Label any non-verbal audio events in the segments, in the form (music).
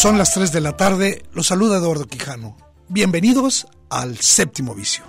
Son las 3 de la tarde, los saluda Eduardo Quijano. Bienvenidos al séptimo vicio.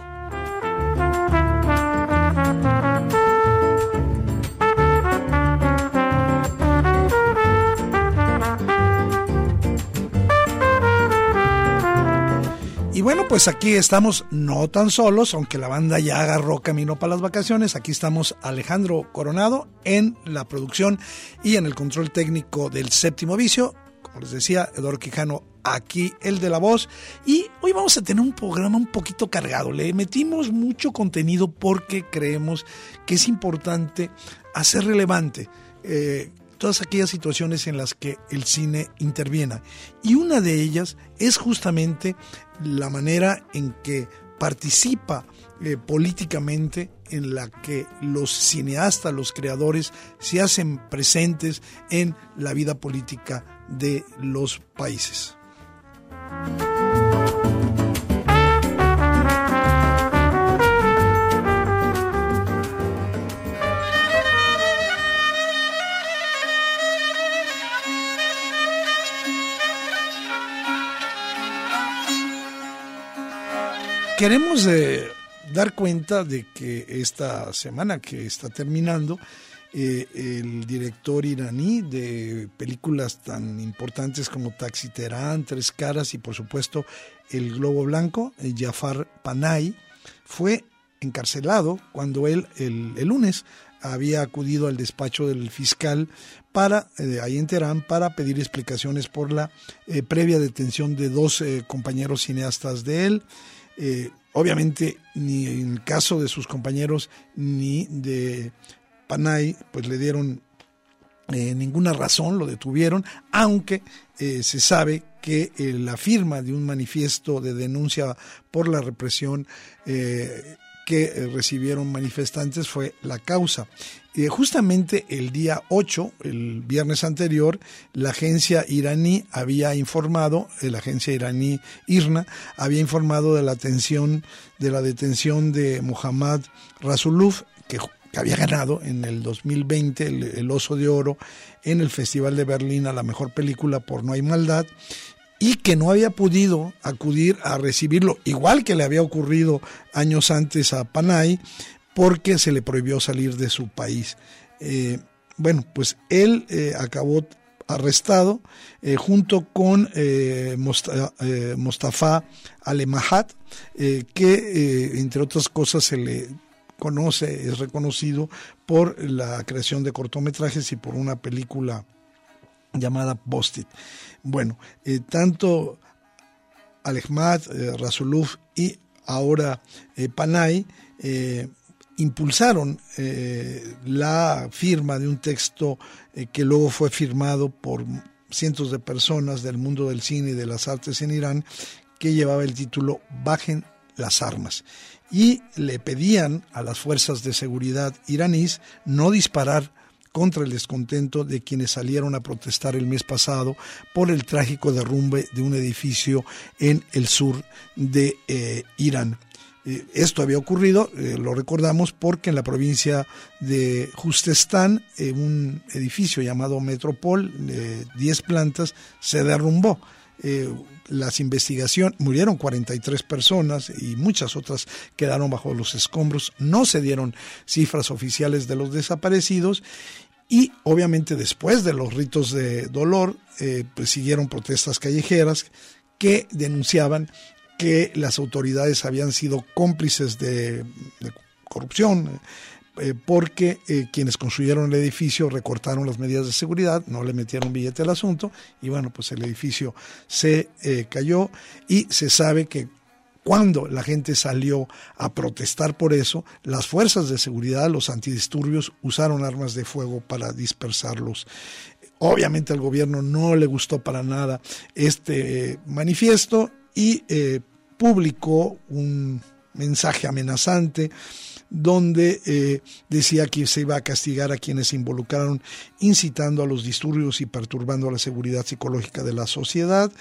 Y bueno, pues aquí estamos no tan solos, aunque la banda ya agarró camino para las vacaciones. Aquí estamos Alejandro Coronado en la producción y en el control técnico del séptimo vicio como les decía, Eduardo Quijano, aquí el de la voz. Y hoy vamos a tener un programa un poquito cargado. Le metimos mucho contenido porque creemos que es importante hacer relevante eh, todas aquellas situaciones en las que el cine interviene. Y una de ellas es justamente la manera en que participa eh, políticamente en la que los cineastas, los creadores, se hacen presentes en la vida política de los países. Queremos eh, dar cuenta de que esta semana que está terminando, eh, el director iraní de películas tan importantes como Taxi Terán, Tres Caras y por supuesto El Globo Blanco, eh, Jafar Panay, fue encarcelado cuando él el, lunes había acudido al despacho del fiscal para eh, ahí en Teherán para pedir explicaciones por la previa detención de dos compañeros cineastas de él. obviamente ni en el caso de sus compañeros ni de Panay, pues le dieron eh, ninguna razón, lo detuvieron, aunque eh, se sabe que eh, la firma de un manifiesto de denuncia por la represión que recibieron manifestantes fue la causa. justamente el día 8, el viernes anterior, la agencia iraní había informado, la agencia iraní IRNA, había informado de la, atención, de la detención de Muhammad Rasuluf, que que había ganado en el 2020 el, Oso de Oro en el Festival de Berlín a la mejor película por No hay maldad y que no había podido acudir a recibirlo, igual que le había ocurrido años antes a Panay, porque se le prohibió salir de su país. Eh, bueno, pues él eh, acabó arrestado eh, junto con Mostafa Alemahat, que entre otras cosas se le conoce, es reconocido por la creación de cortometrajes y por una película llamada Postit. Bueno, eh, tanto Alejmad, eh, Rasuluf y ahora eh, Panay impulsaron la firma de un texto que luego fue firmado por cientos de personas del mundo del cine y de las artes en Irán, que llevaba el título Bajen las armas y le pedían a las fuerzas de seguridad iraníes no disparar contra el descontento de quienes salieron a protestar el mes pasado por el trágico derrumbe de un edificio en el sur de eh, Irán. Eh, esto había ocurrido, eh, lo recordamos, porque en la provincia de Justestán, un edificio llamado Metropol, de 10 plantas, se derrumbó las investigaciones, murieron 43 personas y muchas otras quedaron bajo los escombros, no se dieron cifras oficiales de los desaparecidos y obviamente después de los ritos de dolor eh, pues siguieron protestas callejeras que denunciaban que las autoridades habían sido cómplices de, corrupción eh, porque eh, quienes construyeron el edificio recortaron las medidas de seguridad, no le metieron billete al asunto y bueno, pues el edificio se eh, cayó y se sabe que cuando la gente salió a protestar por eso, las fuerzas de seguridad, los antidisturbios, usaron armas de fuego para dispersarlos. Obviamente al gobierno no le gustó para nada este manifiesto y publicó un mensaje amenazante donde eh, decía que se iba a castigar a quienes se involucraron incitando a los disturbios y perturbando la seguridad psicológica de la sociedad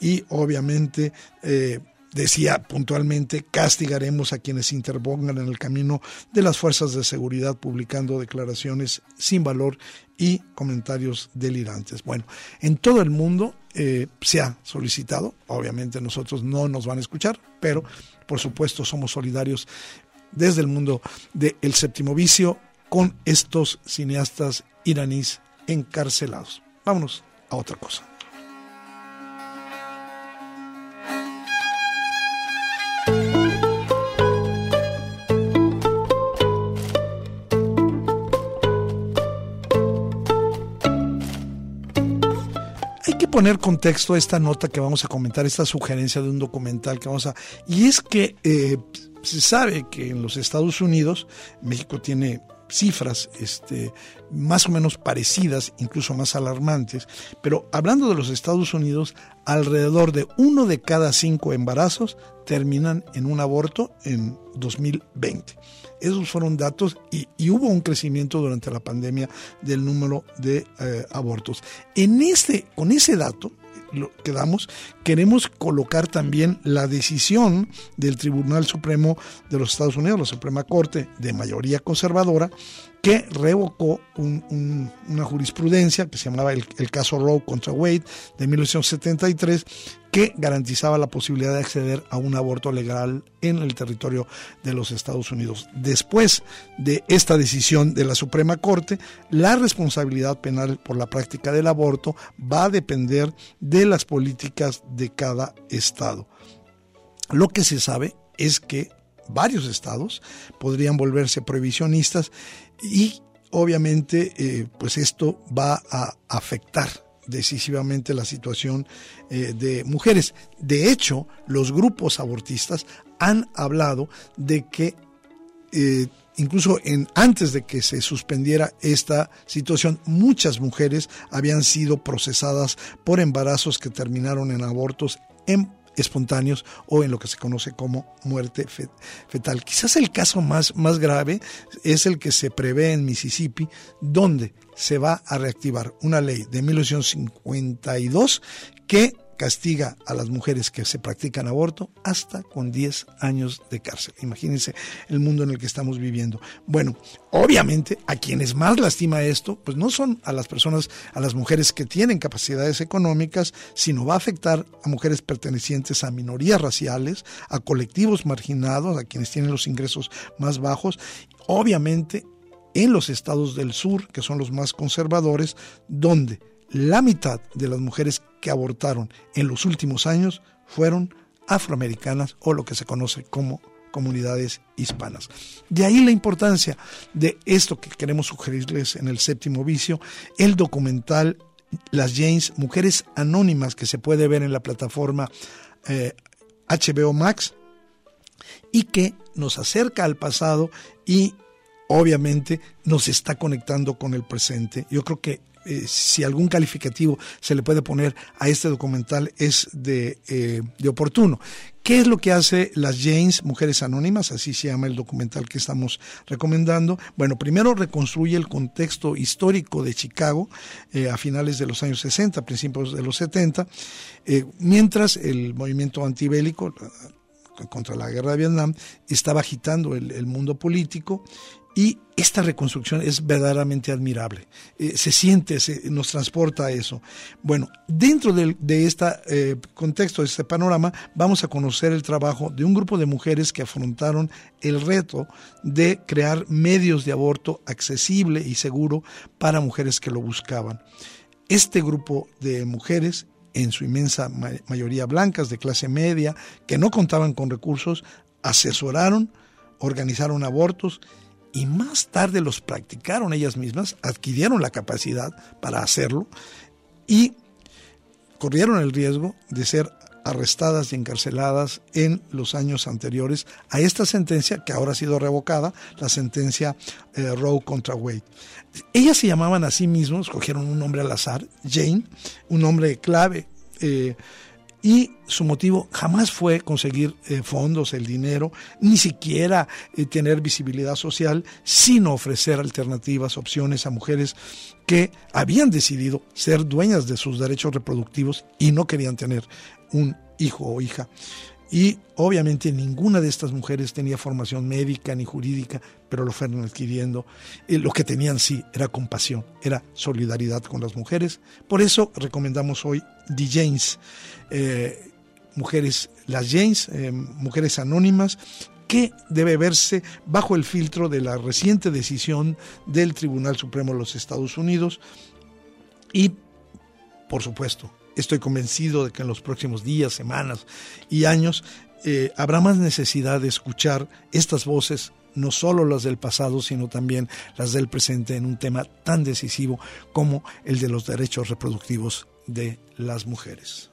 y obviamente eh, decía puntualmente castigaremos a quienes interpongan en el camino de las fuerzas de seguridad publicando declaraciones sin valor y comentarios delirantes. Bueno, en todo el mundo eh, se ha solicitado, obviamente nosotros no nos van a escuchar, pero por supuesto somos solidarios desde el mundo del séptimo vicio con estos cineastas iraníes encarcelados. Vámonos a otra cosa. Poner contexto a esta nota que vamos a comentar, esta sugerencia de un documental que vamos a... Y es que eh, se sabe que en los Estados Unidos, México tiene cifras este, más o menos parecidas, incluso más alarmantes, pero hablando de los Estados Unidos, alrededor de uno de cada cinco embarazos terminan en un aborto en 2020. Esos fueron datos y, hubo un crecimiento durante la pandemia del número de eh, abortos. En este, con ese dato, lo que damos, queremos colocar también la decisión del Tribunal Supremo de los Estados Unidos, la Suprema Corte de mayoría conservadora, que revocó una jurisprudencia que se llamaba el, caso Roe contra Wade de 1973, que garantizaba la posibilidad de acceder a un aborto legal en el territorio de los Estados Unidos. Después de esta decisión de la Suprema Corte, la responsabilidad penal por la práctica del aborto va a depender de las políticas de cada estado. Lo que se sabe es que varios estados podrían volverse prohibicionistas y obviamente eh, pues esto va a afectar decisivamente la situación eh, de mujeres. De hecho, los grupos abortistas han hablado de que eh, incluso en, antes de que se suspendiera esta situación, muchas mujeres habían sido procesadas por embarazos que terminaron en abortos en espontáneos o en lo que se conoce como muerte fetal. Quizás el caso más, más grave es el que se prevé en Mississippi, donde se va a reactivar una ley de 1952 que castiga a las mujeres que se practican aborto hasta con 10 años de cárcel. Imagínense el mundo en el que estamos viviendo. Bueno, obviamente a quienes más lastima esto, pues no son a las personas, a las mujeres que tienen capacidades económicas, sino va a afectar a mujeres pertenecientes a minorías raciales, a colectivos marginados, a quienes tienen los ingresos más bajos, obviamente en los estados del sur, que son los más conservadores, donde la mitad de las mujeres que abortaron en los últimos años fueron afroamericanas o lo que se conoce como comunidades hispanas. De ahí la importancia de esto que queremos sugerirles en el séptimo vicio, el documental Las Janes, Mujeres Anónimas, que se puede ver en la plataforma HBO eh, Max y que nos acerca al pasado y obviamente nos está conectando con el presente. Yo creo que eh, si algún calificativo se le puede poner a este documental es de, eh, de oportuno. ¿Qué es lo que hace las Janes, Mujeres Anónimas? Así se llama el documental que estamos recomendando. Bueno, primero reconstruye el contexto histórico de Chicago eh, a finales de los años 60, principios de los 70, mientras el movimiento antibélico contra la guerra de Vietnam estaba agitando el, el mundo político y esta reconstrucción es verdaderamente admirable. Eh, se siente, se, nos transporta a eso. Bueno, dentro de, este contexto, de este panorama, vamos a conocer el trabajo de un grupo de mujeres que afrontaron el reto de crear medios de aborto accesible y seguro para mujeres que lo buscaban. Este grupo de mujeres en su inmensa mayoría blancas de clase media, que no contaban con recursos, asesoraron, organizaron abortos y más tarde los practicaron ellas mismas, adquirieron la capacidad para hacerlo y corrieron el riesgo de ser arrestadas y encarceladas en los años anteriores a esta sentencia que ahora ha sido revocada, la sentencia eh, Roe contra Wade. Ellas se llamaban a sí mismos, cogieron un nombre al azar, Jane, un nombre clave. Eh, y su motivo jamás fue conseguir eh, fondos, el dinero, ni siquiera tener visibilidad social, sino ofrecer alternativas, opciones a mujeres que habían decidido ser dueñas de sus derechos reproductivos y no querían tener un hijo o hija. Y obviamente ninguna de estas mujeres tenía formación médica ni jurídica, pero lo fueron adquiriendo. Eh, lo que tenían sí era compasión, era solidaridad con las mujeres. Por eso recomendamos hoy The Janes, eh, mujeres, las Janes, eh, mujeres anónimas, que debe verse bajo el filtro de la reciente decisión del Tribunal Supremo de los Estados Unidos y, por supuesto, estoy convencido de que en los próximos días, semanas y años eh, habrá más necesidad de escuchar estas voces, no solo las del pasado, sino también las del presente en un tema tan decisivo como el de los derechos reproductivos de las mujeres.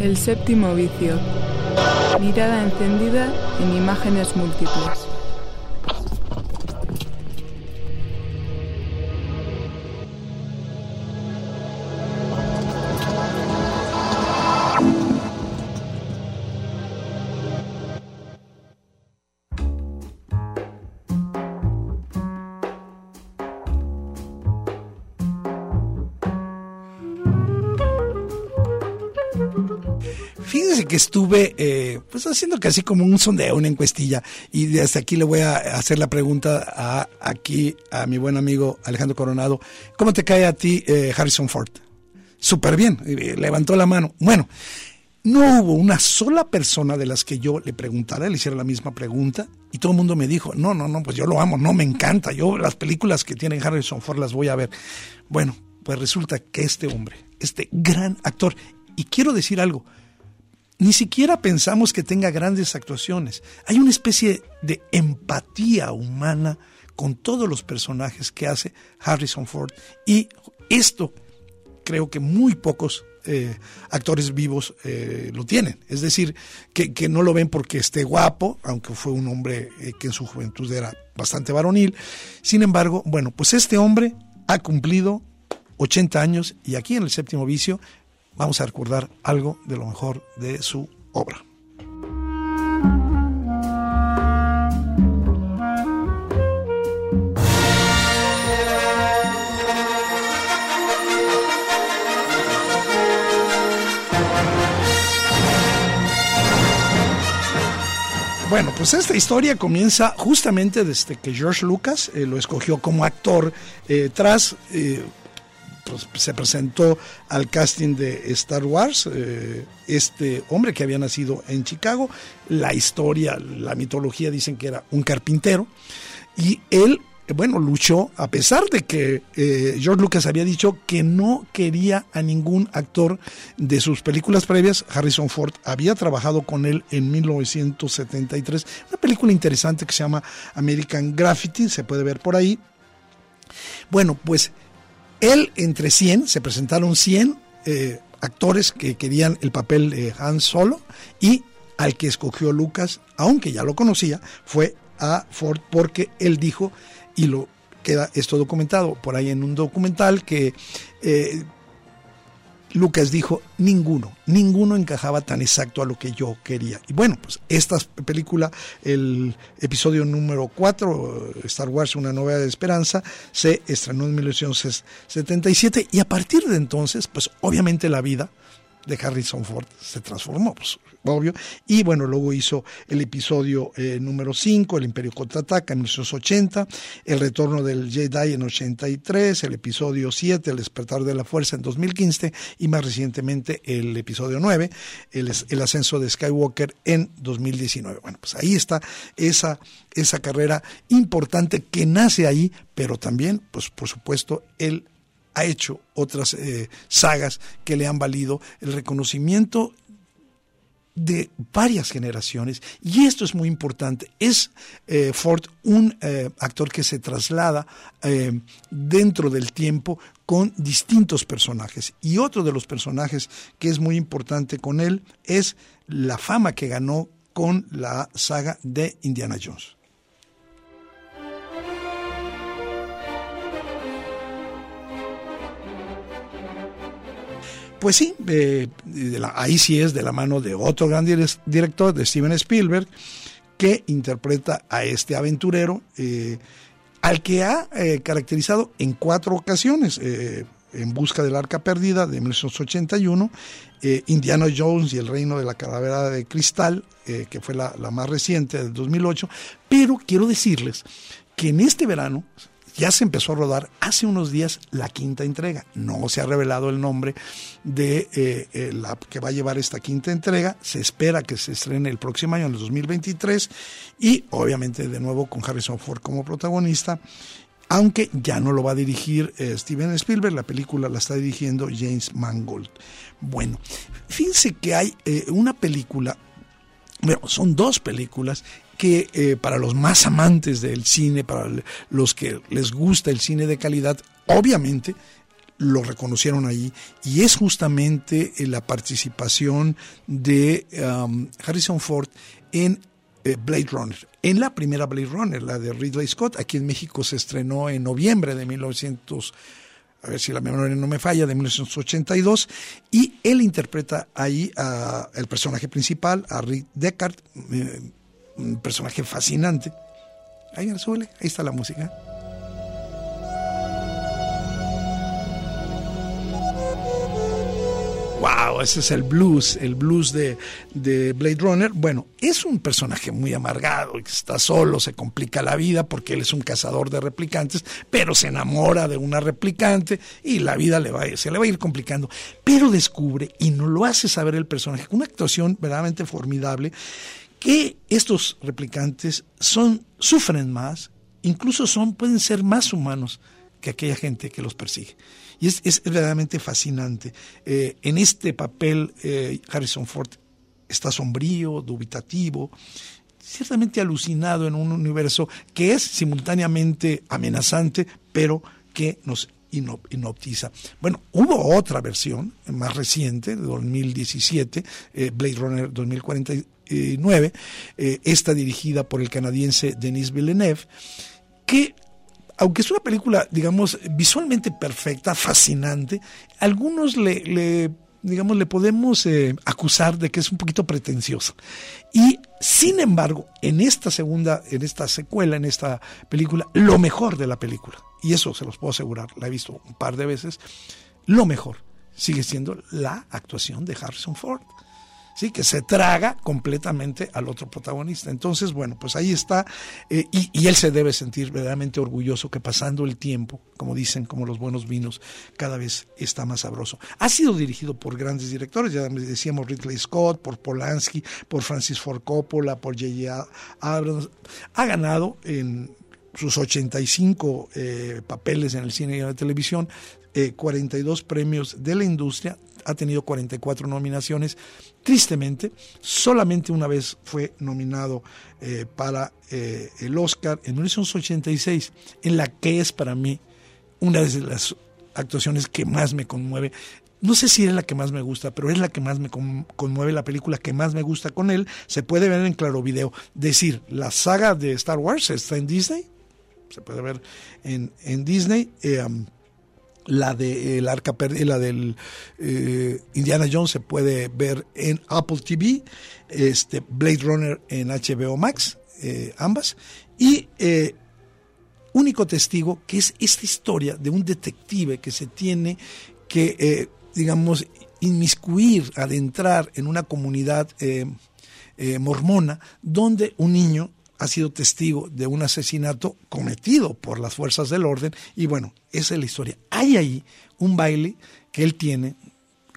El séptimo vicio. Mirada encendida en imágenes múltiples. Estuve eh, pues haciendo casi como un sondeo, una encuestilla, y desde aquí le voy a hacer la pregunta a aquí a mi buen amigo Alejandro Coronado. ¿Cómo te cae a ti eh, Harrison Ford? Súper bien, levantó la mano. Bueno, no hubo una sola persona de las que yo le preguntara, le hiciera la misma pregunta, y todo el mundo me dijo, no, no, no, pues yo lo amo, no, me encanta, yo las películas que tiene Harrison Ford las voy a ver. Bueno, pues resulta que este hombre, este gran actor, y quiero decir algo, ni siquiera pensamos que tenga grandes actuaciones. Hay una especie de empatía humana con todos los personajes que hace Harrison Ford y esto creo que muy pocos eh, actores vivos eh, lo tienen. Es decir, que, no lo ven porque esté guapo, aunque fue un hombre eh, que en su juventud era bastante varonil. Sin embargo, bueno, pues este hombre ha cumplido 80 años y aquí en el séptimo vicio vamos a recordar algo de lo mejor de su obra. Bueno, pues esta historia comienza justamente desde que George Lucas eh, lo escogió como actor eh, tras eh, se presentó al casting de Star Wars, eh, este hombre que había nacido en Chicago, la historia, la mitología dicen que era un carpintero, y él, bueno, luchó a pesar de que eh, George Lucas había dicho que no quería a ningún actor de sus películas previas, Harrison Ford había trabajado con él en 1973, una película interesante que se llama American Graffiti, se puede ver por ahí. Bueno, pues él, entre 100, se presentaron 100 eh, actores que querían el papel de Han Solo y al que escogió Lucas, aunque ya lo conocía, fue a Ford porque él dijo, y lo queda esto documentado por ahí en un documental que eh, Lucas dijo, ninguno, ninguno encajaba tan exacto a lo que yo quería. Y bueno, pues esta película, el episodio número 4, Star Wars, una novela de esperanza, se estrenó en 1977 y a partir de entonces, pues obviamente la vida de Harrison Ford se transformó, pues, obvio. Y bueno, luego hizo el episodio eh, número 5, El Imperio Contraataca en 1980, El Retorno del Jedi en 83, el episodio 7, El Despertar de la Fuerza en 2015 y más recientemente el episodio 9, El, el Ascenso de Skywalker en 2019. Bueno, pues ahí está esa, esa carrera importante que nace ahí, pero también, pues por supuesto, el ha hecho otras eh, sagas que le han valido el reconocimiento de varias generaciones y esto es muy importante. Es eh, Ford un eh, actor que se traslada dentro del tiempo con distintos personajes y otro de los personajes que es muy importante con él es la fama que ganó con la saga de Indiana Jones. Pues sí, eh, ahí sí es de la mano de otro gran director, de Steven Spielberg, que interpreta a este aventurero, eh, al que ha eh, caracterizado en cuatro ocasiones. en busca del arca perdida de 1981, Indiana Jones y el reino de la calavera de cristal, que fue la, la más reciente del 2008, pero quiero decirles que en este verano ya se empezó a rodar hace unos días la quinta entrega. No se ha revelado el nombre de eh, eh, la que va a llevar esta quinta entrega. Se espera que se estrene el próximo año, en el 2023, y obviamente de nuevo con Harrison Ford como protagonista. Aunque ya no lo va a dirigir eh, Steven Spielberg, la película la está dirigiendo James Mangold. Bueno, fíjense que hay una película bueno, son dos películas que eh, para los más amantes del cine, para los que les gusta el cine de calidad, obviamente lo reconocieron ahí. Y es justamente eh, la participación de um, Harrison Ford en eh, Blade Runner, en la primera Blade Runner, la de Ridley Scott, aquí en México se estrenó en noviembre de 1900 a ver si la memoria no me falla, de 1982, y él interpreta ahí al personaje principal, a Rick Deckard, un personaje fascinante. Ahí, suele, ahí está la música. wow, ese es el blues, el blues de, de, Blade Runner. Bueno, es un personaje muy amargado, está solo, se complica la vida porque él es un cazador de replicantes, pero se enamora de una replicante y la vida le va, se le va a ir complicando. Pero descubre, y no lo hace saber el personaje, una actuación verdaderamente formidable, que estos replicantes son, sufren más, incluso son, pueden ser más humanos que aquella gente que los persigue. Y es, es verdaderamente fascinante. Eh, en este papel, eh, Harrison Ford está sombrío, dubitativo, ciertamente alucinado en un universo que es simultáneamente amenazante, pero que nos inoptiza. Bueno, hubo otra versión más reciente, de 2017, eh, Blade Runner 2049, esta dirigida por el canadiense Denis Villeneuve, que aunque es una película, digamos, visualmente perfecta, fascinante, algunos le, digamos, le podemos eh, acusar de que es un poquito pretenciosa. Y sin embargo, en esta segunda, en esta secuela, en esta película, lo mejor de la película, y eso se los puedo asegurar, la he visto un par de veces, lo mejor sigue siendo la actuación de Harrison Ford. ¿sí? que se traga completamente al otro protagonista. Entonces, bueno, pues ahí está, eh, y, él se debe sentir verdaderamente orgulloso que pasando el tiempo, como dicen, como los buenos vinos, cada vez está más sabroso. Ha sido dirigido por grandes directores, ya decíamos Ridley Scott, por Polanski, por Francis Ford Coppola, por J.J. Abrams. Ha ganado en sus 85 eh, papeles en el cine y en la televisión, 42 eh, premios de la industria, ha tenido 44 nominaciones. Tristemente, solamente una vez fue nominado eh, para eh, el Oscar en 1986, en la que es para mí una de las actuaciones que más me conmueve. No sé si es la que más me gusta, pero es la que más me conmueve, la película que más me gusta con él. Se puede ver en Claro Video. Decir, la saga de Star Wars está en Disney. Se puede ver en, en Disney. Eh, um, la de el arca la del eh, Indiana Jones se puede ver en Apple TV, este Blade Runner en HBO Max, eh, ambas y eh, único testigo que es esta historia de un detective que se tiene que digamos inmiscuir, adentrar en una comunidad mormona donde un niño ha sido testigo de un asesinato cometido por las fuerzas del orden y bueno, esa es la historia. Hay ahí un baile que él tiene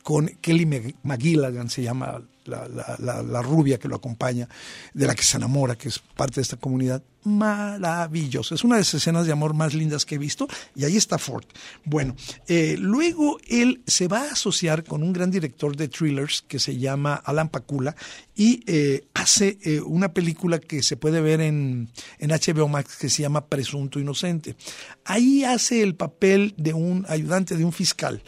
con Kelly McGilligan, se llama la, rubia que lo acompaña, de la que se enamora, que es parte de esta comunidad, maravilloso. Es una de las escenas de amor más lindas que he visto y ahí está Ford. Bueno, eh, luego él se va a asociar con un gran director de thrillers que se llama Alan Pakula y eh, hace eh, una película que se puede ver en, en HBO Max que se llama Presunto Inocente. Ahí hace el papel de un ayudante de un fiscal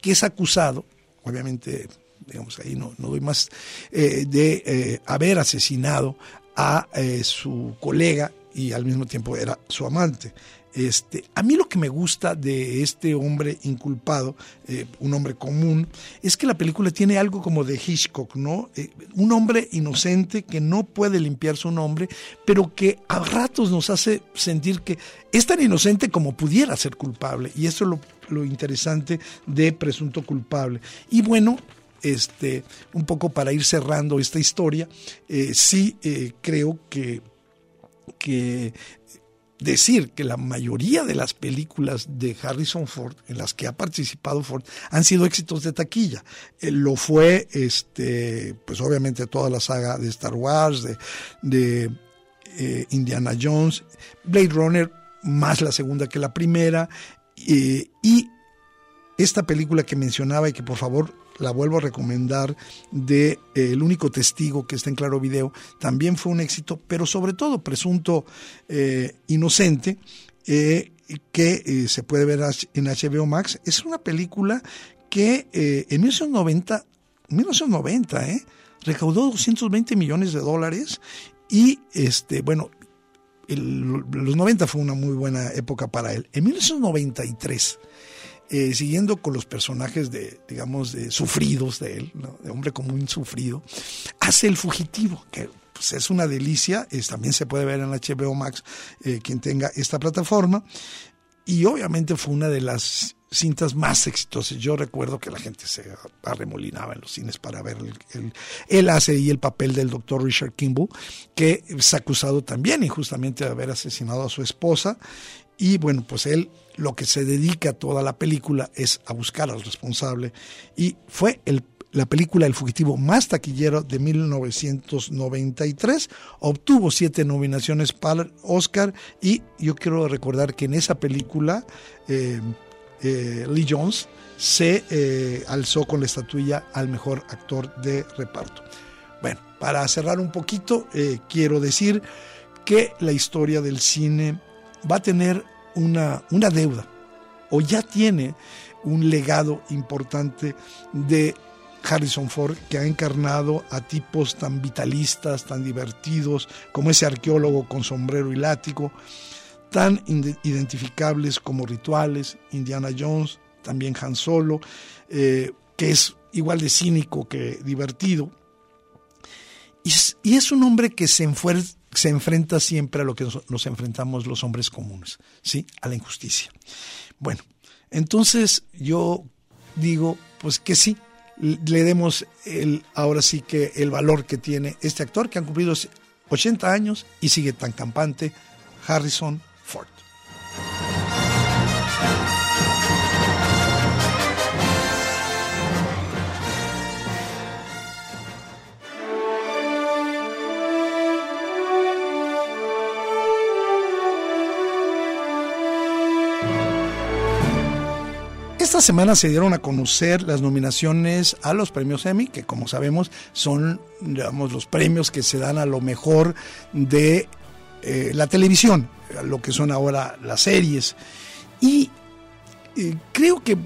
que es acusado, obviamente digamos ahí no, no doy más, de haber asesinado a su colega y al mismo tiempo era su amante. Este, a mí lo que me gusta de este hombre inculpado, eh, un hombre común, es que la película tiene algo como de Hitchcock, ¿no? Eh, un hombre inocente que no puede limpiar su nombre, pero que a ratos nos hace sentir que es tan inocente como pudiera ser culpable. Y eso es lo, interesante de Presunto Culpable. Y bueno, este, un poco para ir cerrando esta historia, eh, sí creo que que decir que la mayoría de las películas de Harrison Ford en las que ha participado Ford han sido éxitos de taquilla. Eh, lo fue, este, pues obviamente toda la saga de Star Wars, de, eh, Indiana Jones, Blade Runner, más la segunda que la primera, y esta película que mencionaba y que por favor la vuelvo a recomendar, de eh, El único testigo que está en Claro Video, también fue un éxito, pero sobre todo presunto eh, inocente, eh, que se puede ver en HBO Max. Es una película que en 1990, 1990 recaudó 220 millones de dólares y, este, bueno, los 90 fue una muy buena época para él. En 1993 eh, siguiendo con los personajes de, digamos, de sufridos de él, de hombre común sufrido, hace El Fugitivo, que pues, es una delicia, también se puede ver en HBO Max, eh, quien tenga esta plataforma, y obviamente fue una de las cintas más exitosas. Yo recuerdo que la gente se arremolinaba en los cines para ver el, él hace ahí el papel del doctor Richard Kimball, que es acusado también injustamente de haber asesinado a su esposa y bueno, pues él lo que se dedica toda la película es a buscar al responsable y fue la película El Fugitivo más taquillero de 1993. Obtuvo siete nominaciones para Oscar y yo quiero recordar que en esa película eh, eh, Lee Jones se eh, alzó con la estatuilla al mejor actor de reparto. Bueno, para cerrar un poquito, quiero decir que la historia del cine va a tener una, una deuda o ya tiene un legado importante de Harrison Ford, que ha encarnado a tipos tan vitalistas, tan divertidos, como ese arqueólogo con sombrero y látigo, tan identificables como rituales, Indiana Jones, también Han Solo, eh, que es igual de cínico que divertido. Y es, un hombre que se, se enfrenta siempre a lo que nos, enfrentamos los hombres comunes, ¿sí? A la injusticia. Bueno, entonces yo digo, pues que sí, le demos ahora sí que el valor que tiene este actor que han cumplido 80 años y sigue tan campante, Harrison Ford. Semana se dieron a conocer las nominaciones a los premios Emmy, que como sabemos son digamos, los premios que se dan a lo mejor de eh, la televisión, lo que son ahora las series. Y eh, creo que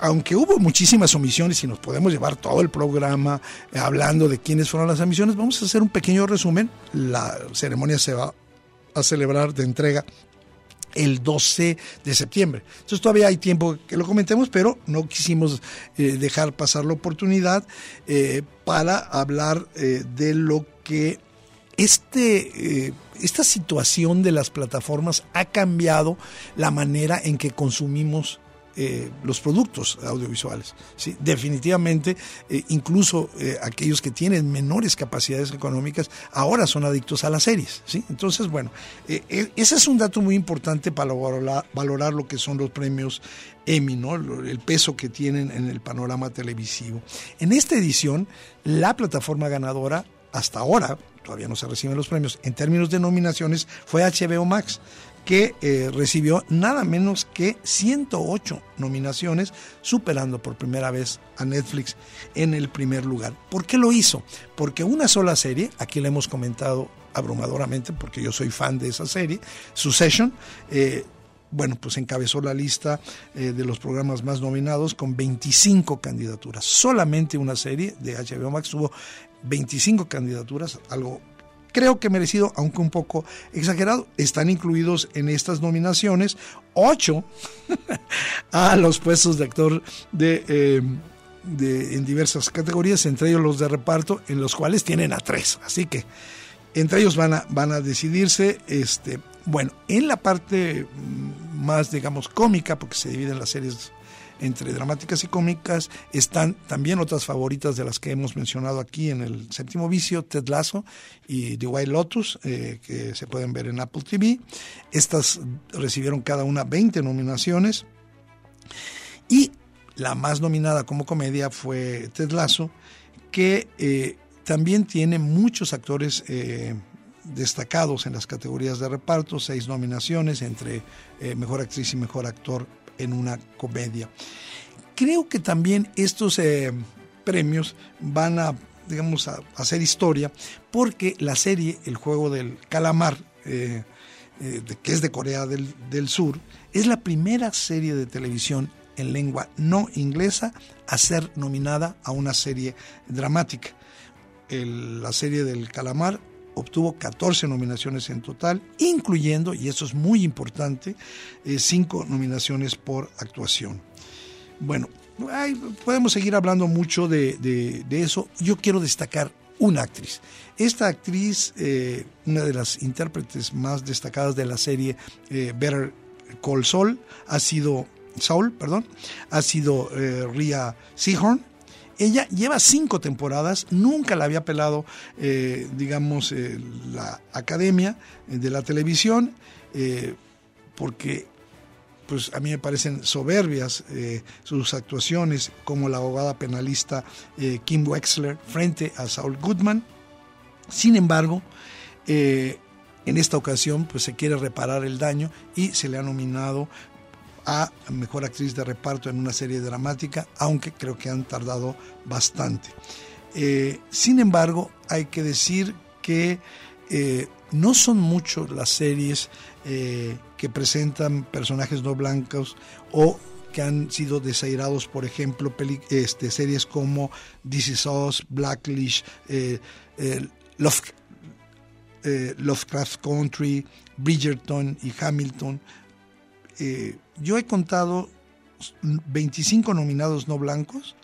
aunque hubo muchísimas omisiones y nos podemos llevar todo el programa eh, hablando de quiénes fueron las omisiones, vamos a hacer un pequeño resumen. La ceremonia se va a celebrar de entrega el 12 de septiembre. Entonces todavía hay tiempo que lo comentemos, pero no quisimos eh, dejar pasar la oportunidad eh, para hablar eh, de lo que este, esta situación de las plataformas ha cambiado la manera en que consumimos eh, los productos audiovisuales. ¿sí? Definitivamente, eh, incluso eh, aquellos que tienen menores capacidades económicas ahora son adictos a las series. ¿sí? Entonces, bueno, ese es un dato muy importante para valorar, lo que son los premios Emmy, el peso que tienen en el panorama televisivo. En esta edición, la plataforma ganadora hasta ahora, todavía no se reciben los premios, en términos de nominaciones, fue HBO Max, que eh, recibió nada menos que 108 nominaciones, superando por primera vez a Netflix en el primer lugar. ¿Por qué lo hizo? Porque una sola serie, aquí le hemos comentado abrumadoramente, porque yo soy fan de esa serie, Succession, eh, bueno, pues encabezó la lista eh, de los programas más nominados con 25 candidaturas. Solamente una serie de HBO Max tuvo 25 candidaturas, algo creo que merecido, aunque un poco exagerado. Están incluidos en estas nominaciones ocho (laughs) a los puestos de actor de, eh, de, en diversas categorías, entre ellos los de reparto, en los cuales tienen a tres. Así que entre ellos van a, van a decidirse este, bueno, en la parte mm, más, digamos, cómica, porque se dividen las series entre dramáticas y cómicas, están también otras favoritas de las que hemos mencionado aquí en el séptimo vicio, Ted Lasso y The White Lotus, eh, que se pueden ver en Apple TV. Estas recibieron cada una 20 nominaciones. Y la más nominada como comedia fue Ted Lasso, que eh, también tiene muchos actores eh, destacados en las categorías de reparto, seis nominaciones entre mejor actriz y mejor actor en una comedia. Creo que también estos eh, premios van a, digamos, a, hacer historia porque la serie El juego del calamar, eh, que es de Corea del, Sur, es la primera serie de televisión en lengua no inglesa a ser nominada a una serie dramática. la serie del calamar obtuvo 14 nominaciones en total, incluyendo, y eso es muy importante, 5 eh, nominaciones por actuación. Bueno, podemos seguir hablando mucho de, eso. Yo quiero destacar una actriz. Esta actriz, eh, una de las intérpretes más destacadas de la serie eh, Better Call Saul, ha sido Saul, perdón, ha sido Ria Seahorn, ella lleva cinco temporadas, nunca la había pelado, eh, digamos, eh, la academia eh, de la televisión, porque pues a mí me parecen soberbias sus actuaciones como la abogada penalista Kim Wexler frente a Saul Goodman. Sin embargo, en esta ocasión pues se quiere reparar el daño y se le ha nominado a Mejor Actriz de Reparto en una serie dramática, aunque creo que han tardado bastante. Eh, sin embargo, hay que decir que eh, no son muchos las series eh, que presentan personajes no blancos o que han sido desairados, por ejemplo, este, series como This Is Us, Love, Lovecraft Country, Bridgerton y Hamilton, yo he contado 25 nominados no blancos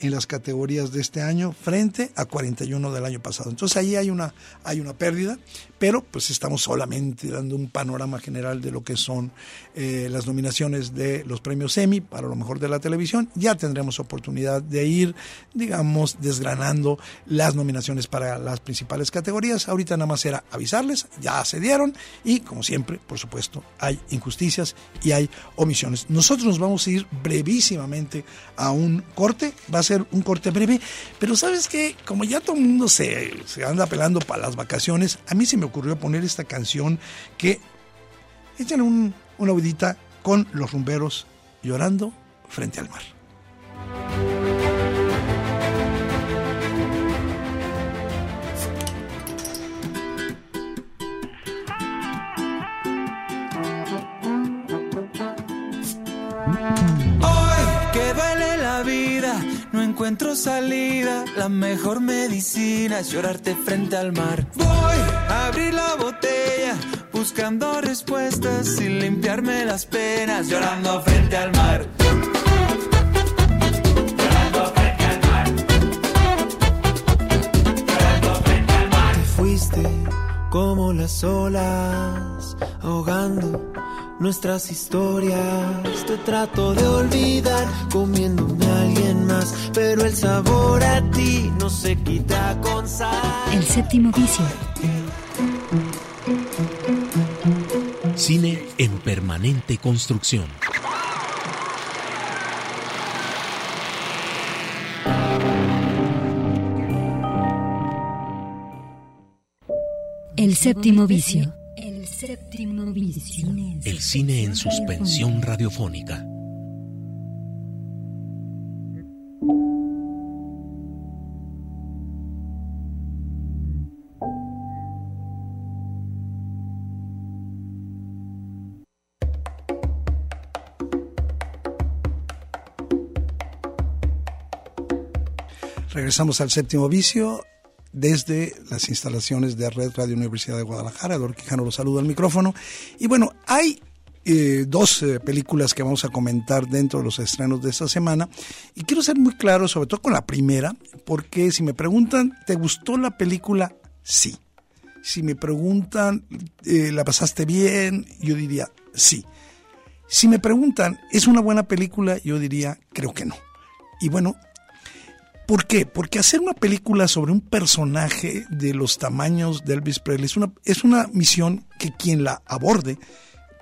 en las categorías de este año frente a 41 del año pasado. Entonces ahí hay una, hay una pérdida, pero pues estamos solamente dando un panorama general de lo que son eh, las nominaciones de los premios Emmy para lo mejor de la televisión. Ya tendremos oportunidad de ir, digamos, desgranando las nominaciones para las principales categorías. Ahorita nada más era avisarles, ya se dieron y como siempre, por supuesto, hay injusticias y hay omisiones. Nosotros nos vamos a ir brevísimamente a un corte. Va a ser un corte breve, pero sabes que como ya todo el mundo se, se anda pelando para las vacaciones, a mí se me ocurrió poner esta canción que echan un, una audita con los rumberos llorando frente al mar. Encuentro salida, la mejor medicina es llorarte frente al mar. Voy a abrir la botella, buscando respuestas y limpiarme las penas, llorando frente al mar. Llorando frente al mar. Llorando frente al mar. Te fuiste como las olas, ahogando nuestras historias. Te trato de olvidar comiéndome a alguien más, pero el sabor a ti no se quita con sal. El séptimo vicio. Cine en permanente construcción. El séptimo vicio. El cine en suspensión radiofónica. Regresamos al séptimo vicio desde las instalaciones de Red Radio Universidad de Guadalajara. Eduardo Quijano lo saluda al micrófono. Y bueno, hay eh, dos eh, películas que vamos a comentar dentro de los estrenos de esta semana. Y quiero ser muy claro, sobre todo con la primera, porque si me preguntan, ¿te gustó la película? Sí. Si me preguntan, eh, ¿la pasaste bien? Yo diría sí. Si me preguntan, ¿es una buena película? Yo diría, creo que no. Y bueno, ¿Por qué? Porque hacer una película sobre un personaje de los tamaños de Elvis Presley es una, es una misión que quien la aborde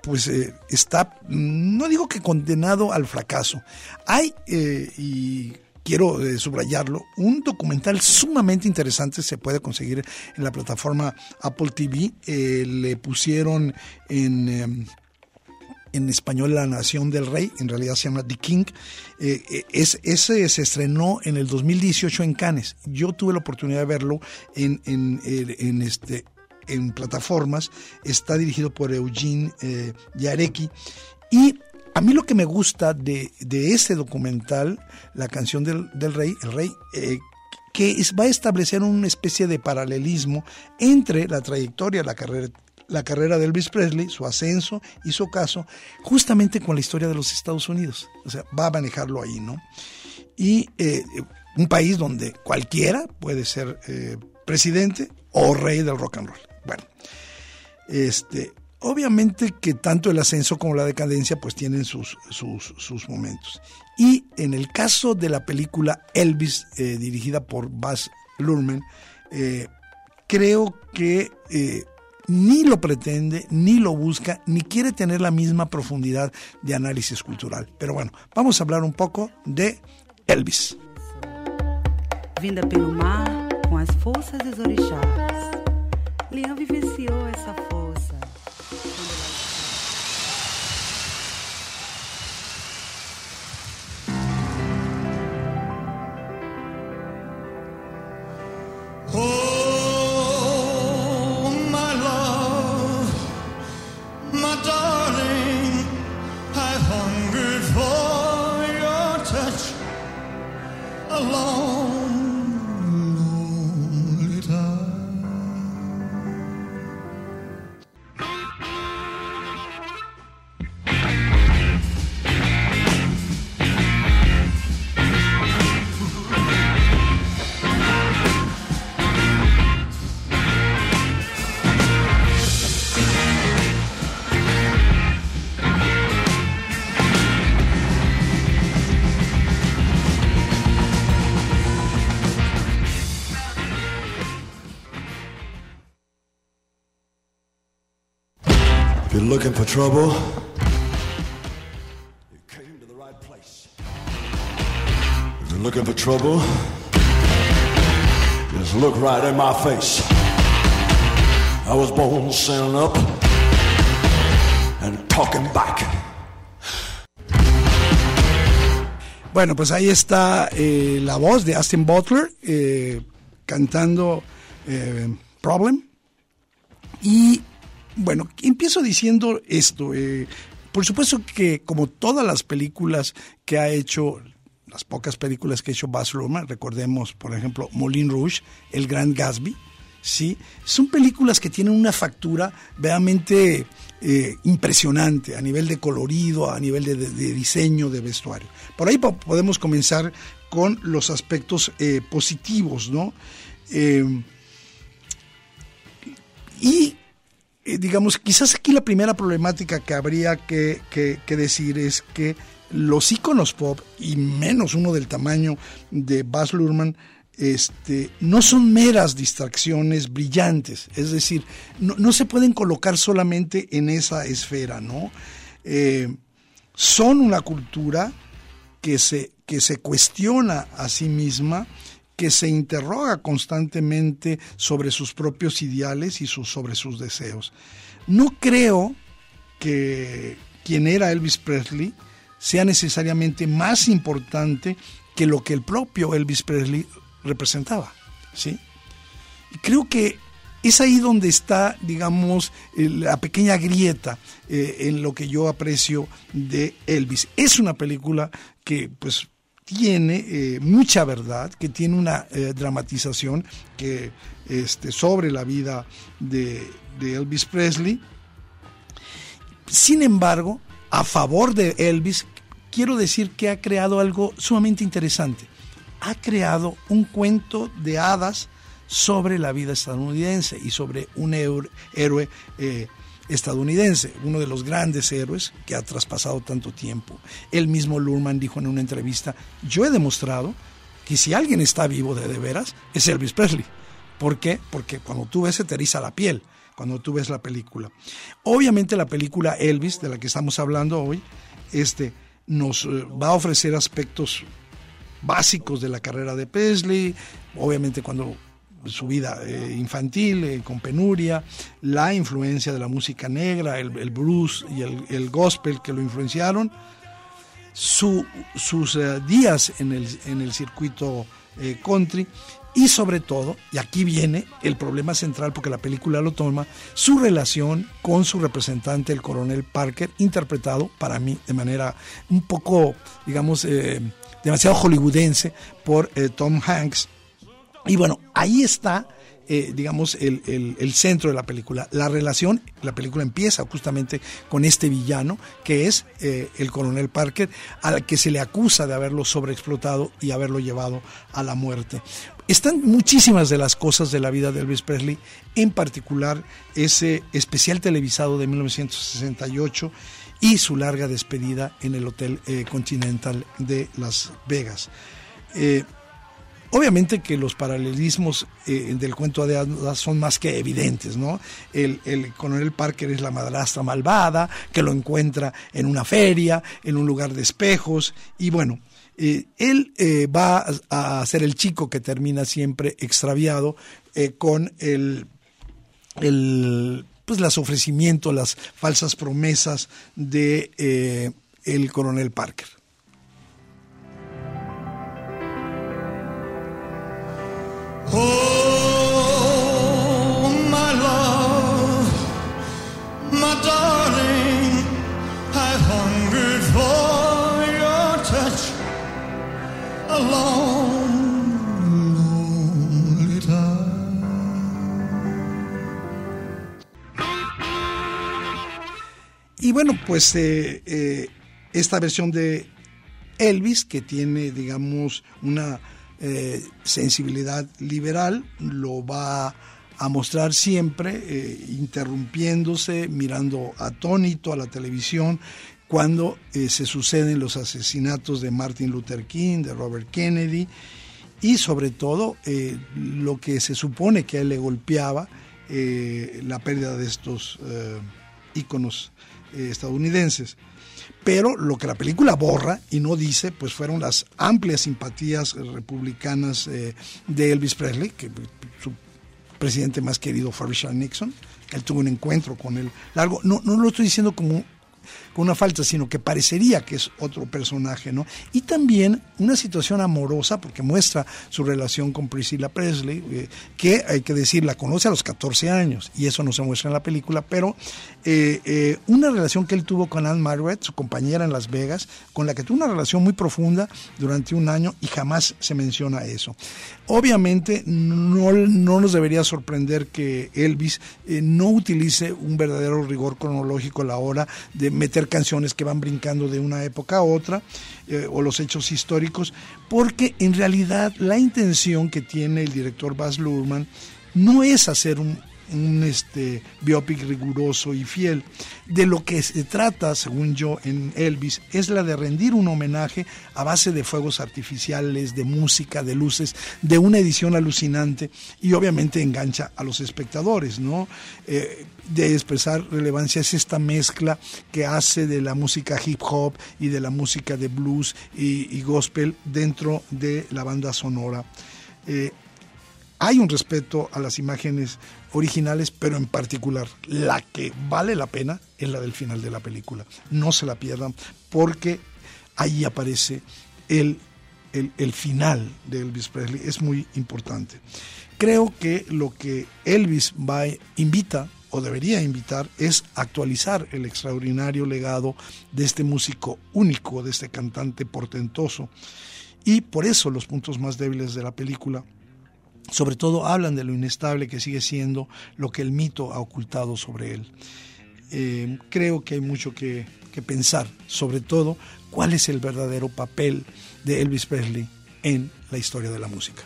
pues eh, está, no digo que condenado al fracaso. Hay, eh, y quiero eh, subrayarlo, un documental sumamente interesante se puede conseguir en la plataforma Apple TV. le pusieron en em, en español La Nación del Rey, en realidad se llama The King. Eh, eh, es, ese se estrenó en el 2018 en Cannes. Yo tuve la oportunidad de verlo en, en, este, en plataformas. Está dirigido por Eugene eh, Yareki. Y a mí lo que me gusta de, de este documental, La canción del, del rey, el rey, que va a establecer una especie de paralelismo entre la trayectoria, la carrera la carrera de Elvis Presley, su ascenso y su caso, justamente con la historia de los Estados Unidos. O sea, va a manejarlo ahí, ¿no? Y eh, un país donde cualquiera puede ser eh, presidente o rey del rock and roll. Bueno, este, obviamente que tanto el ascenso como la decadencia pues tienen sus, sus, momentos. Y en el caso de la película Elvis, eh, dirigida por Baz Luhrmann, creo que ni lo pretende, ni lo busca, ni quiere tener la misma profundidad de análisis cultural. Pero bueno, vamos a hablar un poco de Elvis. Vinda pelo mar essa. Trouble, you came to the right place. If you're looking for trouble, just look right in my face. I was born standing up and talking back. Bueno, pues ahí está eh, la voz de Austin Butler eh, cantando eh, Problem. Y Bueno, empiezo diciendo esto. Eh, por supuesto que como todas las películas que ha hecho, las pocas películas que ha hecho Baz Luhrmann, recordemos por ejemplo Moulin Rouge, El Gran Gatsby, ¿sí? son películas que tienen una factura realmente eh, impresionante a nivel de colorido, a nivel de, diseño, de vestuario. Por ahí podemos comenzar con los aspectos eh, positivos, ¿no? y digamos, quizás aquí la primera problemática que habría que, decir es que los iconos pop, y menos uno del tamaño de Baz Luhrmann, este, no son meras distracciones brillantes, es decir, no, se pueden colocar solamente en esa esfera, ¿no? Eh, son una cultura que se, que se cuestiona a sí misma que se interroga constantemente sobre sus propios ideales y sobre sus deseos. No creo que quien era Elvis Presley sea necesariamente más importante que lo que el propio Elvis Presley representaba, ¿sí? Y creo que es ahí donde está, digamos, la pequeña grieta eh, en lo que yo aprecio de Elvis. Es una película que, pues, tiene eh, mucha verdad, que tiene una eh, dramatización que, este, sobre la vida de, Elvis Presley. Sin embargo, a favor de Elvis, quiero decir que ha creado algo sumamente interesante. Ha creado un cuento de hadas sobre la vida estadounidense y sobre un héroe eh, estadounidense, uno de los grandes héroes que ha traspasado tanto tiempo. El mismo Lurman dijo en una entrevista, yo he demostrado que si alguien está vivo de, de veras, es Elvis Presley. ¿Por qué? Porque cuando tú ves se te eriza la piel, cuando tú ves la película. Obviamente la película Elvis, de la que estamos hablando hoy, este, nos eh, va a ofrecer aspectos básicos de la carrera de Presley, obviamente cuando su vida eh, infantil, eh, con penuria, la influencia de la música negra, el, blues y el, gospel que lo influenciaron, sus eh, días en el, en el circuito country y sobre todo, y aquí viene el problema central porque la película lo toma, su relación con su representante, el coronel Parker, interpretado para mí de manera un poco, digamos, demasiado hollywoodense por Tom Hanks y bueno, ahí está, eh, digamos, el, centro de la película. La relación, la película empieza justamente con este villano, que es eh, el coronel Parker, al que se le acusa de haberlo sobreexplotado y haberlo llevado a la muerte. Están muchísimas de las cosas de la vida de Elvis Presley, en particular ese especial televisado de 1968 y su larga despedida en el Hotel eh, Continental de Las Vegas. Obviamente que los paralelismos eh, del cuento de hadas son más que evidentes, ¿no? El, coronel Parker es la madrastra malvada que lo encuentra en una feria, en un lugar de espejos, y bueno, eh, él eh, va a, ser el chico que termina siempre extraviado con el, el pues los ofrecimientos, las falsas promesas de el coronel Parker. Y bueno, pues eh, eh, esta versión de Elvis, que tiene, digamos, una eh, sensibilidad liberal, lo va a mostrar siempre, eh, interrumpiéndose, mirando atónito a la televisión, cuando eh, se suceden los asesinatos de Martin Luther King, de Robert Kennedy, y sobre todo lo que se supone que a él le golpeaba, la pérdida de estos íconos estadounidenses pero lo que la película borra y no dice, pues fueron las amplias simpatías republicanas eh, de Elvis Presley, que su presidente más querido fue Richard Nixon, él tuvo un encuentro con él largo. No, no lo estoy diciendo como con una falta, sino que parecería que es otro personaje, ¿no? Y también una situación amorosa, porque muestra su relación con Priscilla Presley, eh, que hay que decir, la conoce a los 14 años, y eso no se muestra en la película, pero eh, eh, una relación que él tuvo con Anne Margaret, su compañera en Las Vegas, con la que tuvo una relación muy profunda durante un año y jamás se menciona eso. Obviamente no, no nos debería sorprender que Elvis no utilice un verdadero rigor cronológico a la hora de meter canciones que van brincando de una época a otra, eh, o los hechos históricos, porque en realidad la intención que tiene el director Baz Luhrmann no es hacer un, un este, biopic riguroso y fiel. De lo que se trata, según yo, en Elvis, es la de rendir un homenaje a base de fuegos artificiales, de música, de luces, de una edición alucinante y obviamente engancha a los espectadores, ¿no? Eh, de expresar relevancia es esta mezcla que hace de la música hip hop y de la música de blues y, gospel dentro de la banda sonora. Eh, hay un respeto a las imágenes originales, pero en particular la que vale la pena es la del final de la película. No se la pierdan porque ahí aparece el, el, final de Elvis Presley. Es muy importante. Creo que lo que Elvis va, invita o debería invitar es actualizar el extraordinario legado de este músico único, de este cantante portentoso. Y por eso los puntos más débiles de la película sobre todo hablan de lo inestable que sigue siendo lo que el mito ha ocultado sobre él. Eh, creo que hay mucho que, que pensar, sobre todo cuál es el verdadero papel de Elvis Presley en la historia de la música.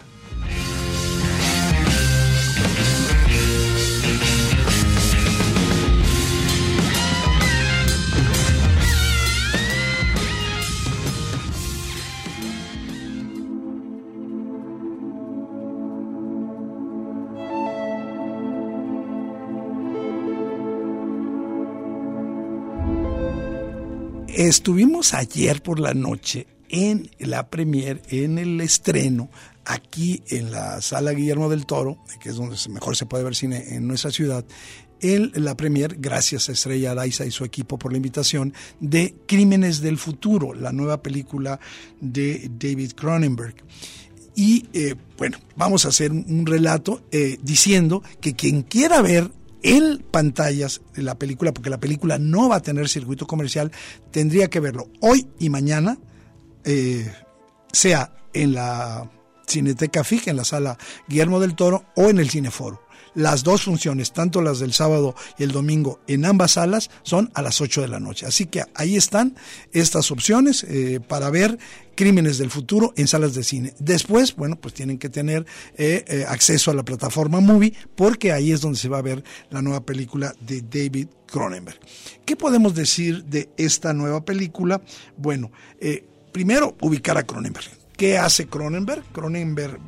Estuvimos ayer por la noche en la premier, en el estreno, aquí en la sala Guillermo del Toro, que es donde mejor se puede ver cine en nuestra ciudad, en la premier, gracias a Estrella Araiza y su equipo por la invitación, de Crímenes del Futuro, la nueva película de David Cronenberg. Y eh, bueno, vamos a hacer un relato eh, diciendo que quien quiera ver en pantallas de la película, porque la película no va a tener circuito comercial, tendría que verlo hoy y mañana, eh, sea en la Cineteca Fija, en la sala Guillermo del Toro, o en el Cineforo. Las dos funciones, tanto las del sábado y el domingo, en ambas salas son a las 8 de la noche. Así que ahí están estas opciones eh, para ver Crímenes del Futuro en salas de cine. Después, bueno, pues tienen que tener eh, eh, acceso a la plataforma Movie porque ahí es donde se va a ver la nueva película de David Cronenberg. ¿Qué podemos decir de esta nueva película? Bueno, primero ubicar a Cronenberg. ¿Qué hace Cronenberg? Cronenberg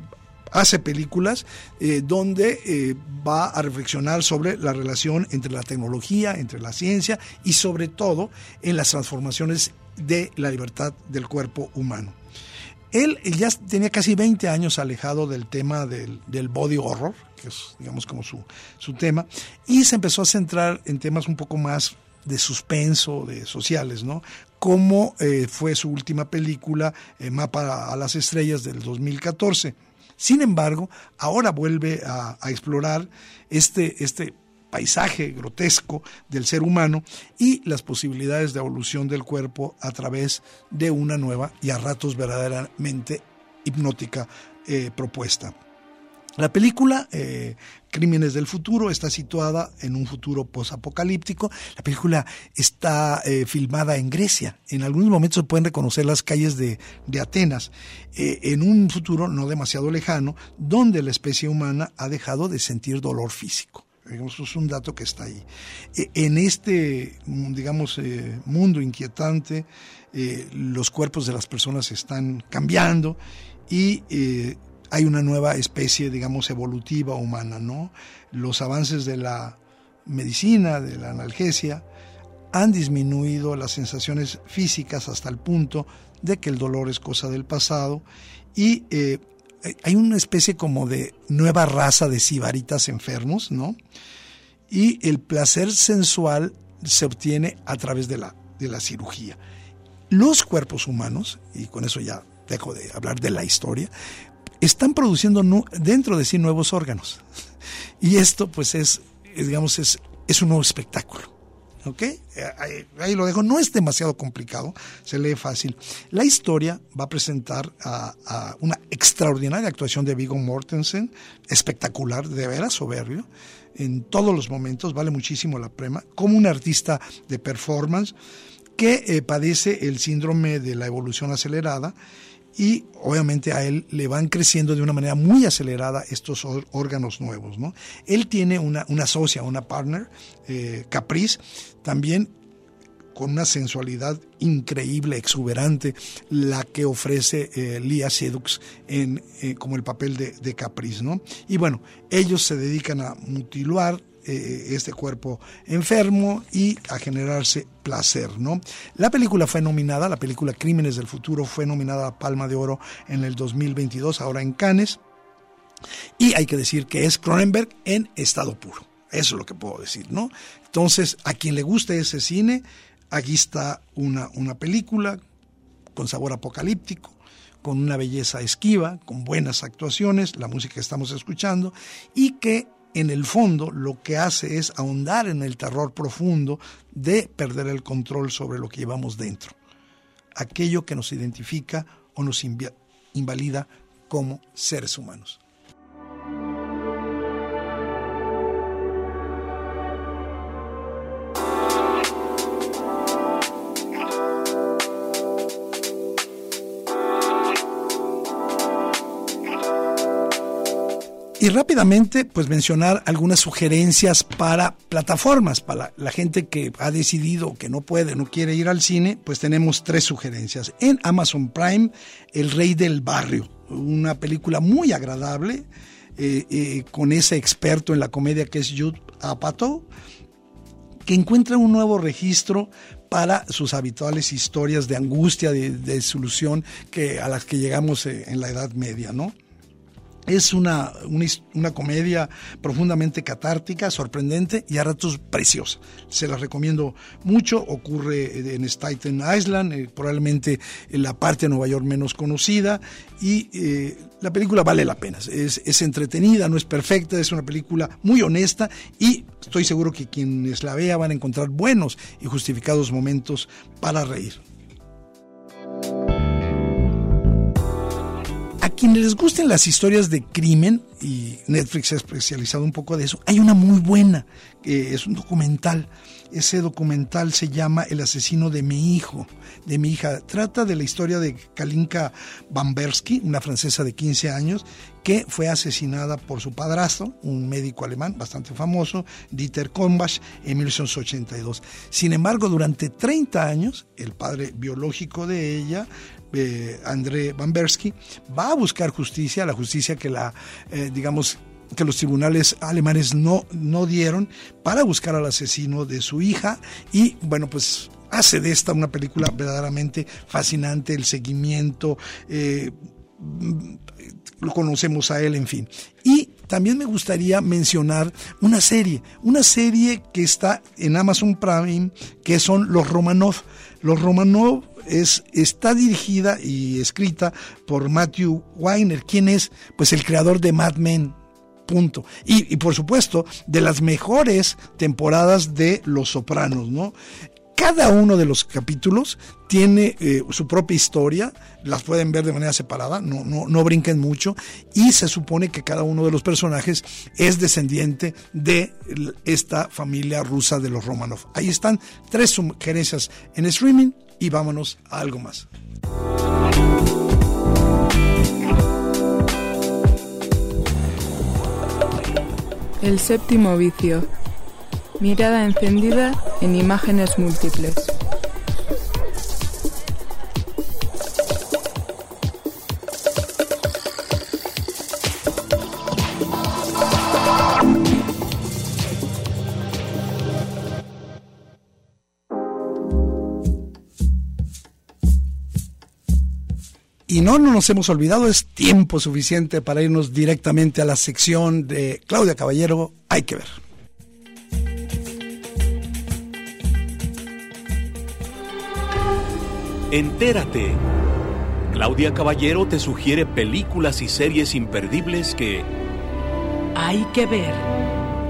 hace películas eh, donde eh, va a reflexionar sobre la relación entre la tecnología, entre la ciencia y sobre todo en las transformaciones de la libertad del cuerpo humano. Él, ya tenía casi 20 años alejado del tema del, body horror, que es digamos como su, su tema, y se empezó a centrar en temas un poco más de suspenso, de sociales, ¿no? Como eh, fue su última película, Mapa a las Estrellas del 2014. Sin embargo, ahora vuelve a, explorar este, este paisaje grotesco del ser humano y las posibilidades de evolución del cuerpo a través de una nueva y a ratos verdaderamente hipnótica eh, propuesta. La película eh, Crímenes del Futuro está situada en un futuro posapocalíptico. La película está eh, filmada en Grecia. En algunos momentos se pueden reconocer las calles de, Atenas, eh, en un futuro no demasiado lejano, donde la especie humana ha dejado de sentir dolor físico. Eso es un dato que está ahí. en este, digamos, mundo inquietante, los cuerpos de las personas están cambiando y hay una nueva especie, digamos, evolutiva humana, ¿no? Los avances de la medicina, de la analgesia, han disminuido las sensaciones físicas hasta el punto de que el dolor es cosa del pasado y eh, hay una especie como de nueva raza de sibaritas enfermos, ¿no? Y el placer sensual se obtiene a través de la, de la cirugía. Los cuerpos humanos, y con eso ya dejo de hablar de la historia, están produciendo dentro de sí nuevos órganos. Y esto, pues, es, digamos, es, un nuevo espectáculo. ¿Ok? Ahí, lo dejo. No es demasiado complicado, se lee fácil. La historia va a presentar a, una extraordinaria actuación de Viggo Mortensen, espectacular, de veras soberbio, en todos los momentos, vale muchísimo la prema, como un artista de performance que eh, padece el síndrome de la evolución acelerada y obviamente a él le van creciendo de una manera muy acelerada estos órganos nuevos. ¿no? Él tiene una, una socia, una partner, eh, Caprice, también con una sensualidad increíble, exuberante, la que ofrece eh, Lia Sedux en, eh, como el papel de, de Caprice. ¿no? Y bueno, ellos se dedican a mutilar eh, este cuerpo enfermo y a generarse placer, ¿no? La película fue nominada, la película Crímenes del Futuro fue nominada a Palma de Oro en el 2022, ahora en Cannes. Y hay que decir que es Cronenberg en estado puro. Eso es lo que puedo decir, ¿no? Entonces, a quien le guste ese cine, aquí está una, una película con sabor apocalíptico, con una belleza esquiva, con buenas actuaciones, la música que estamos escuchando, y que en el fondo lo que hace es ahondar en el terror profundo de perder el control sobre lo que llevamos dentro, aquello que nos identifica o nos invalida como seres humanos. Y rápidamente, pues mencionar algunas sugerencias para plataformas, para la, gente que ha decidido que no puede, no quiere ir al cine, pues tenemos tres sugerencias. En Amazon Prime, El Rey del Barrio, una película muy agradable, eh, eh, con ese experto en la comedia que es Jude Apatow, que encuentra un nuevo registro para sus habituales historias de angustia, de, de solución que, a las que llegamos eh, en la Edad Media, ¿no? Es una, una, comedia profundamente catártica, sorprendente y a ratos preciosa. Se la recomiendo mucho. Ocurre en Staten Island, eh, probablemente en la parte de Nueva York menos conocida. Y eh, la película vale la pena. Es, es entretenida, no es perfecta, es una película muy honesta y estoy seguro que quienes la vean van a encontrar buenos y justificados momentos para reír. Quienes les gusten las historias de crimen, y Netflix ha especializado un poco de eso, hay una muy buena, que es un documental. Ese documental se llama El asesino de mi hijo, de mi hija. Trata de la historia de Kalinka Bambersky, una francesa de 15 años, que fue asesinada por su padrastro, un médico alemán bastante famoso, Dieter Kombach, en 1982. Sin embargo, durante 30 años, el padre biológico de ella eh, André Bambersky, va a buscar justicia, la justicia que la, eh, digamos, que los tribunales alemanes no, no dieron para buscar al asesino de su hija y bueno pues hace de esta una película verdaderamente fascinante, el seguimiento, eh, lo conocemos a él, en fin. Y también me gustaría mencionar una serie, una serie que está en Amazon Prime, que son Los Romanov. Los Romanov es, está dirigida y escrita por Matthew Weiner, quien es pues el creador de Mad Men. Punto. Y, por supuesto, de las mejores temporadas de Los Sopranos, ¿no? Cada uno de los capítulos tiene eh, su propia historia, las pueden ver de manera separada, no, no, no brinquen mucho, y se supone que cada uno de los personajes es descendiente de esta familia rusa de los Romanov. Ahí están tres sugerencias en streaming y vámonos a algo más. El séptimo vicio. Mirada encendida en imágenes múltiples. Y no, no nos hemos olvidado, es tiempo suficiente para irnos directamente a la sección de Claudia Caballero, hay que ver. Entérate. Claudia Caballero te sugiere películas y series imperdibles que hay que ver.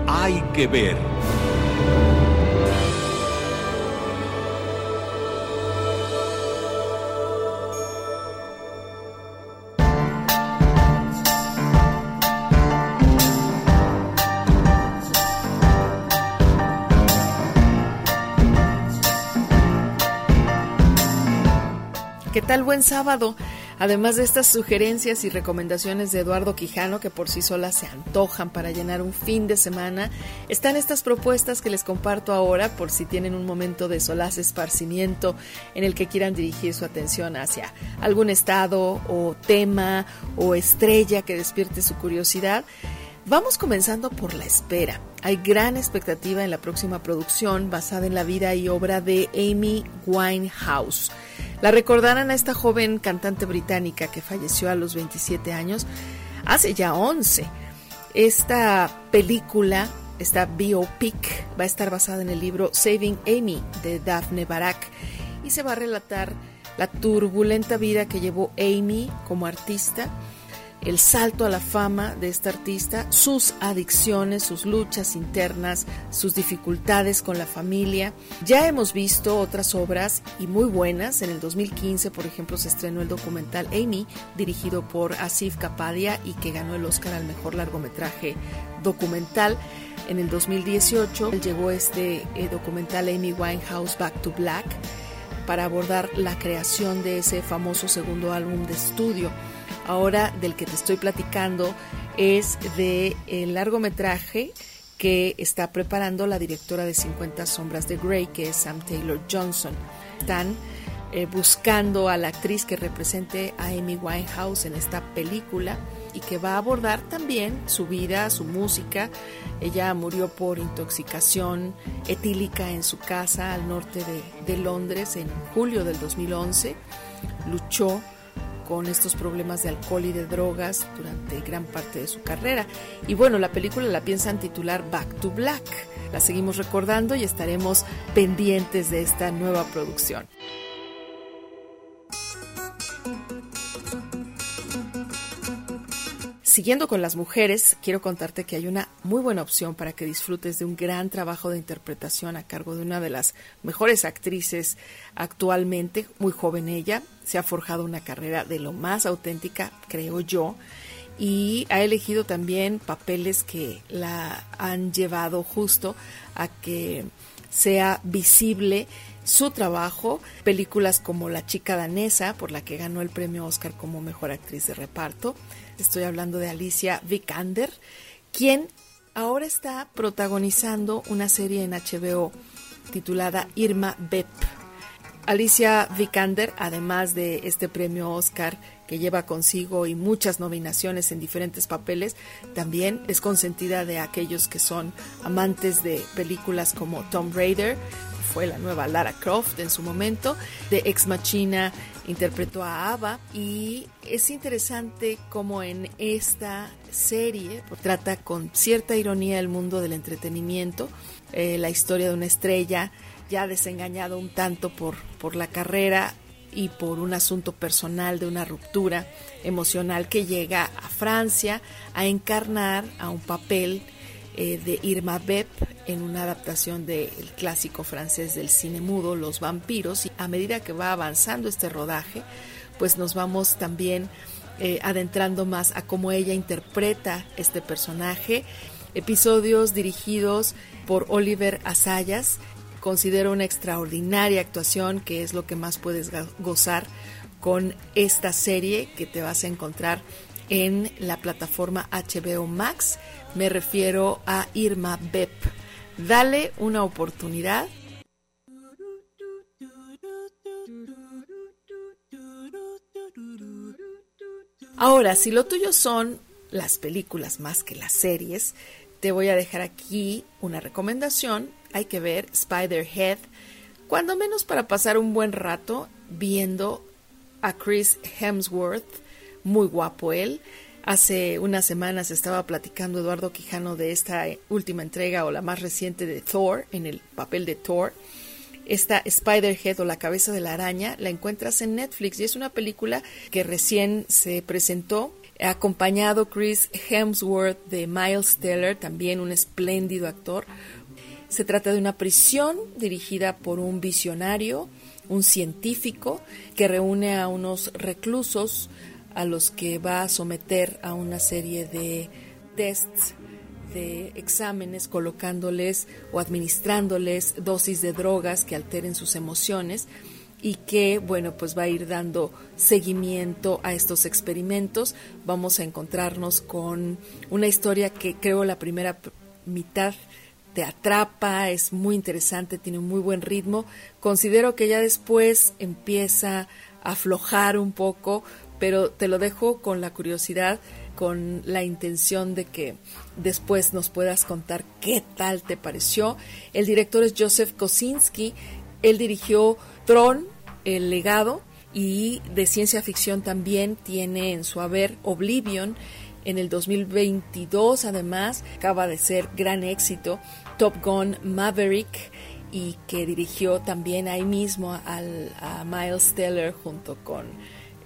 Hay que ver. ¿Qué tal buen sábado? Además de estas sugerencias y recomendaciones de Eduardo Quijano, que por sí solas se antojan para llenar un fin de semana, están estas propuestas que les comparto ahora por si tienen un momento de solaz esparcimiento en el que quieran dirigir su atención hacia algún estado o tema o estrella que despierte su curiosidad. Vamos comenzando por la espera. Hay gran expectativa en la próxima producción basada en la vida y obra de Amy Winehouse. La recordarán a esta joven cantante británica que falleció a los 27 años. hace ya 11. Esta película, esta biopic, va a estar basada en el libro Saving Amy de Daphne Barak y se va a relatar la turbulenta vida que llevó Amy como artista el salto a la fama de esta artista, sus adicciones, sus luchas internas, sus dificultades con la familia. Ya hemos visto otras obras y muy buenas. En el 2015, por ejemplo, se estrenó el documental Amy, dirigido por Asif Kapadia y que ganó el Oscar al mejor largometraje documental. En el 2018 llegó este eh, documental Amy Winehouse Back to Black para abordar la creación de ese famoso segundo álbum de estudio. Ahora del que te estoy platicando es de el largometraje que está preparando la directora de 50 sombras de Grey, que es Sam Taylor Johnson. Están eh, buscando a la actriz que represente a Amy Winehouse en esta película y que va a abordar también su vida, su música. Ella murió por intoxicación etílica en su casa al norte de, de Londres en julio del 2011. Luchó con estos problemas de alcohol y de drogas durante gran parte de su carrera. Y bueno, la película la piensan titular Back to Black. La seguimos recordando y estaremos pendientes de esta nueva producción. Siguiendo con las mujeres, quiero contarte que hay una muy buena opción para que disfrutes de un gran trabajo de interpretación a cargo de una de las mejores actrices actualmente, muy joven ella, se ha forjado una carrera de lo más auténtica, creo yo, y ha elegido también papeles que la han llevado justo a que sea visible su trabajo, películas como La chica danesa, por la que ganó el premio Oscar como mejor actriz de reparto, Estoy hablando de Alicia Vikander, quien ahora está protagonizando una serie en HBO titulada Irma Bep. Alicia Vikander, además de este premio Oscar que lleva consigo y muchas nominaciones en diferentes papeles, también es consentida de aquellos que son amantes de películas como Tom Raider, fue la nueva Lara Croft en su momento, de Ex Machina interpretó a Ava y es interesante como en esta serie trata con cierta ironía el mundo del entretenimiento, eh, la historia de una estrella ya desengañado un tanto por, por la carrera y por un asunto personal de una ruptura emocional que llega a Francia a encarnar a un papel eh, de Irma Bep en una adaptación del clásico francés del cine mudo, Los vampiros, y a medida que va avanzando este rodaje, pues nos vamos también eh, adentrando más a cómo ella interpreta este personaje. Episodios dirigidos por Oliver Asayas, considero una extraordinaria actuación que es lo que más puedes gozar con esta serie que te vas a encontrar en la plataforma HBO Max. Me refiero a Irma Bep. Dale una oportunidad. Ahora, si lo tuyo son las películas más que las series, te voy a dejar aquí una recomendación. Hay que ver Spider-Head, cuando menos para pasar un buen rato viendo a Chris Hemsworth muy guapo él. Hace unas semanas estaba platicando Eduardo Quijano de esta última entrega o la más reciente de Thor, en el papel de Thor. Esta Spider-Head o la cabeza de la araña la encuentras en Netflix y es una película que recién se presentó acompañado Chris Hemsworth de Miles Teller, también un espléndido actor. Se trata de una prisión dirigida por un visionario, un científico, que reúne a unos reclusos a los que va a someter a una serie de tests, de exámenes, colocándoles o administrándoles dosis de drogas que alteren sus emociones y que, bueno, pues va a ir dando seguimiento a estos experimentos. Vamos a encontrarnos con una historia que creo la primera mitad te atrapa, es muy interesante, tiene un muy buen ritmo. Considero que ya después empieza a aflojar un poco, pero te lo dejo con la curiosidad, con la intención de que después nos puedas contar qué tal te pareció. El director es Joseph Kosinski, él dirigió Tron, El legado, y de ciencia ficción también tiene en su haber Oblivion, En el 2022, además, acaba de ser gran éxito Top Gun Maverick y que dirigió también ahí mismo a Miles Teller junto con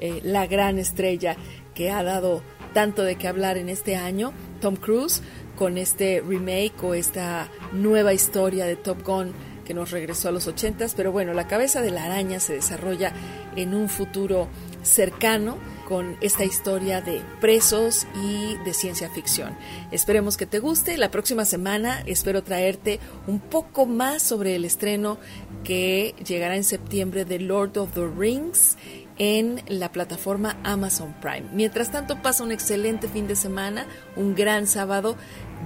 eh, la gran estrella que ha dado tanto de qué hablar en este año, Tom Cruise, con este remake o esta nueva historia de Top Gun que nos regresó a los 80, pero bueno, la cabeza de la araña se desarrolla en un futuro cercano con esta historia de presos y de ciencia ficción. Esperemos que te guste. La próxima semana espero traerte un poco más sobre el estreno que llegará en septiembre de Lord of the Rings en la plataforma Amazon Prime. Mientras tanto, pasa un excelente fin de semana, un gran sábado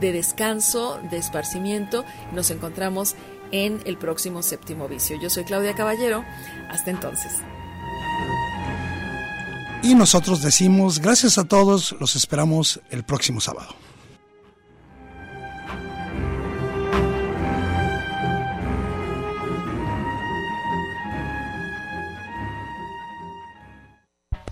de descanso, de esparcimiento. Nos encontramos en el próximo séptimo vicio. Yo soy Claudia Caballero. Hasta entonces. Y nosotros decimos gracias a todos, los esperamos el próximo sábado.